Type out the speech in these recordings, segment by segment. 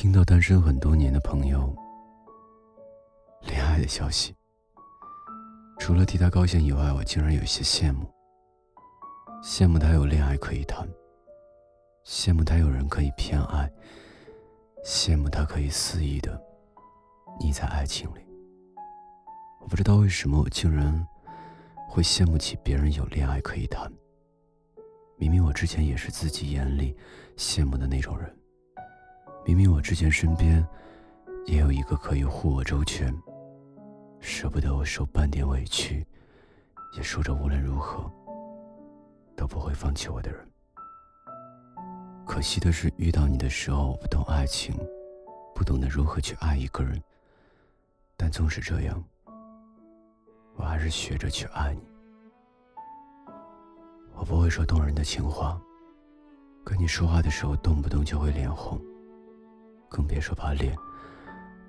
听到单身很多年的朋友恋爱的消息，除了替他高兴以外，我竟然有些羡慕。羡慕他有恋爱可以谈，羡慕他有人可以偏爱，羡慕他可以肆意的溺在爱情里。我不知道为什么，我竟然会羡慕起别人有恋爱可以谈。明明我之前也是自己眼里羡慕的那种人。明明我之前身边也有一个可以护我周全、舍不得我受半点委屈，也说着无论如何都不会放弃我的人。可惜的是，遇到你的时候，我不懂爱情，不懂得如何去爱一个人。但纵使这样，我还是学着去爱你。我不会说动人的情话，跟你说话的时候，动不动就会脸红。更别说把脸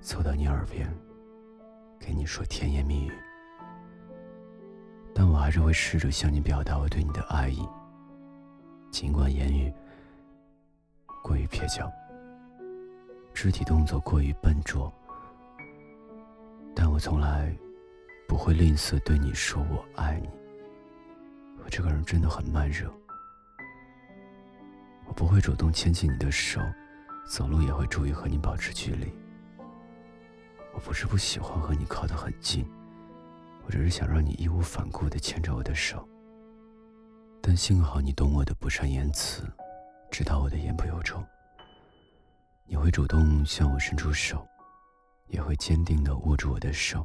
凑到你耳边，给你说甜言蜜语。但我还是会试着向你表达我对你的爱意，尽管言语过于蹩脚，肢体动作过于笨拙，但我从来不会吝啬对你说我爱你。我这个人真的很慢热，我不会主动牵起你的手。走路也会注意和你保持距离。我不是不喜欢和你靠得很近，我只是想让你义无反顾地牵着我的手。但幸好你懂我的不善言辞，知道我的言不由衷。你会主动向我伸出手，也会坚定地握住我的手。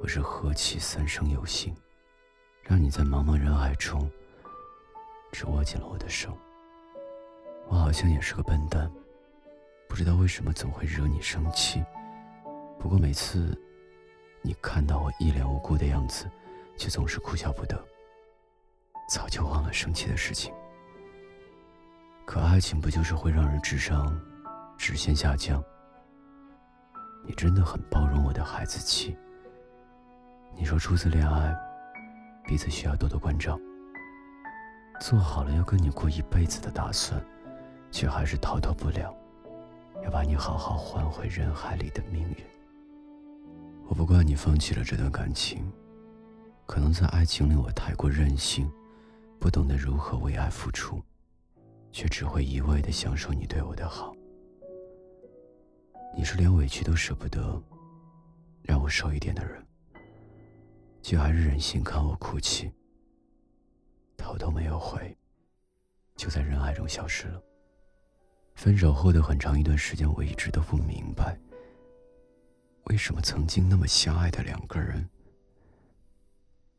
我是何其三生有幸，让你在茫茫人海中只握紧了我的手。我好像也是个笨蛋，知道为什么总会惹你生气。不过每次你看到我一脸无辜的样子，却总是哭笑不得，早就忘了生气的事情。可爱情不就是会让人智商直线下降？你真的很包容我的孩子气。你说初次恋爱，彼此需要多多关照，做好了要跟你过一辈子的打算。却还是逃脱不了，要把你好好还回人海里的命运。我不怪你放弃了这段感情，可能在爱情里我太过任性，不懂得如何为爱付出，却只会一味的享受你对我的好。你是连委屈都舍不得让我受一点的人，却还是忍心看我哭泣，头都没有回，就在人海中消失了。分手后的很长一段时间，我一直都不明白，为什么曾经那么相爱的两个人，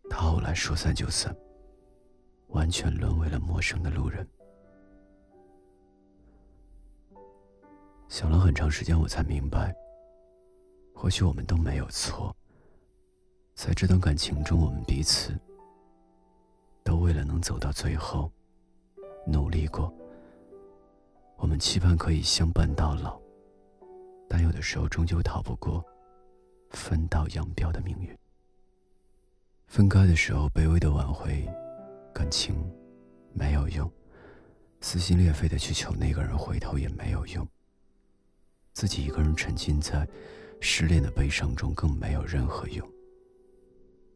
到后来说散就散，完全沦为了陌生的路人。想了很长时间，我才明白，或许我们都没有错，在这段感情中，我们彼此都为了能走到最后，努力过。我们期盼可以相伴到老，但有的时候终究逃不过分道扬镳的命运。分开的时候，卑微的挽回，感情没有用；撕心裂肺的去求那个人回头也没有用。自己一个人沉浸在失恋的悲伤中，更没有任何用。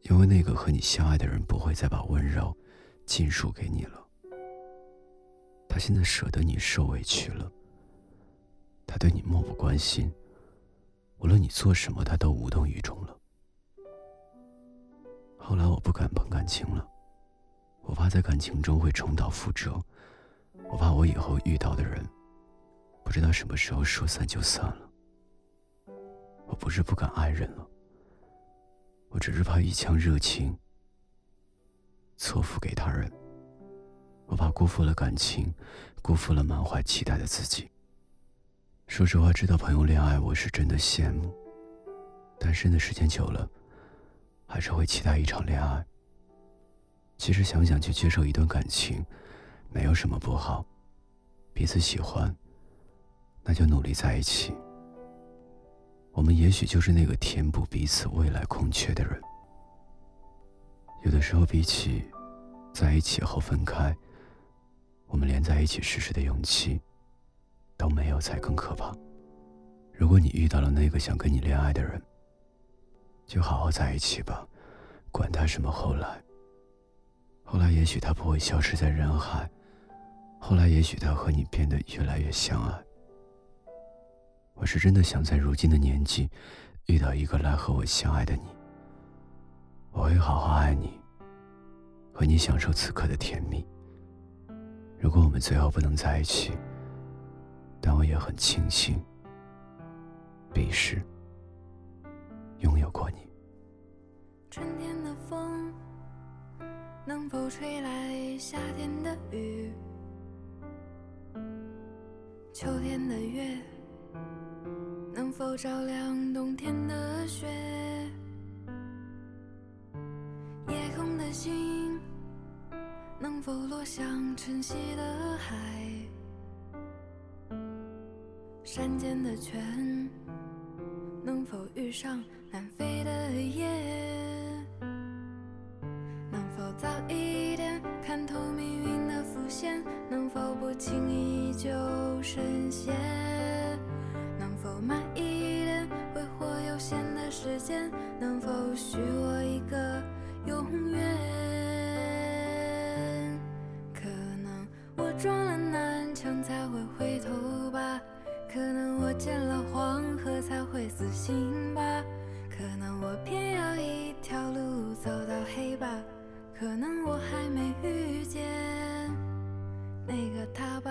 因为那个和你相爱的人不会再把温柔尽数给你了。他现在舍得你受委屈了，他对你漠不关心，无论你做什么，他都无动于衷了。后来我不敢碰感情了，我怕在感情中会重蹈覆辙，我怕我以后遇到的人，不知道什么时候说散就散了。我不是不敢爱人了，我只是怕一腔热情错付给他人。我怕辜负了感情，辜负了满怀期待的自己。说实话，知道朋友恋爱，我是真的羡慕。单身的时间久了，还是会期待一场恋爱。其实想想，去接受一段感情，没有什么不好。彼此喜欢，那就努力在一起。我们也许就是那个填补彼此未来空缺的人。有的时候，比起在一起后分开。我们连在一起试试的勇气都没有，才更可怕。如果你遇到了那个想跟你恋爱的人，就好好在一起吧，管他什么后来。后来也许他不会消失在人海，后来也许他和你变得越来越相爱。我是真的想在如今的年纪，遇到一个来和我相爱的你。我会好好爱你，和你享受此刻的甜蜜。如果我们最后不能在一起，但我也很庆幸。彼时，拥有过你。春天的风能否吹来夏天的雨？秋天的月能否照亮冬天的雪？夜空的星能否落向晨曦的海？山间的泉。能否遇上南飞的雁？能否早一点看透命运的伏线？能否不轻易就深陷？能否慢一点挥霍有限的时间？能否许我一个永远？我偏要一条路走到黑吧，可能我还没遇见那个他吧。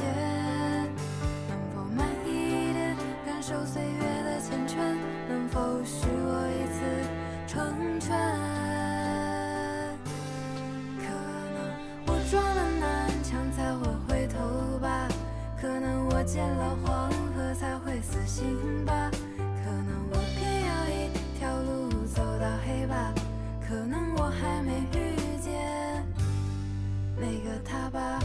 受岁月的缱绻，能否许我一次成全？可能我撞了南墙才会回头吧，可能我见了黄河才会死心吧，可能我偏要一条路走到黑吧，可能我还没遇见那个他吧。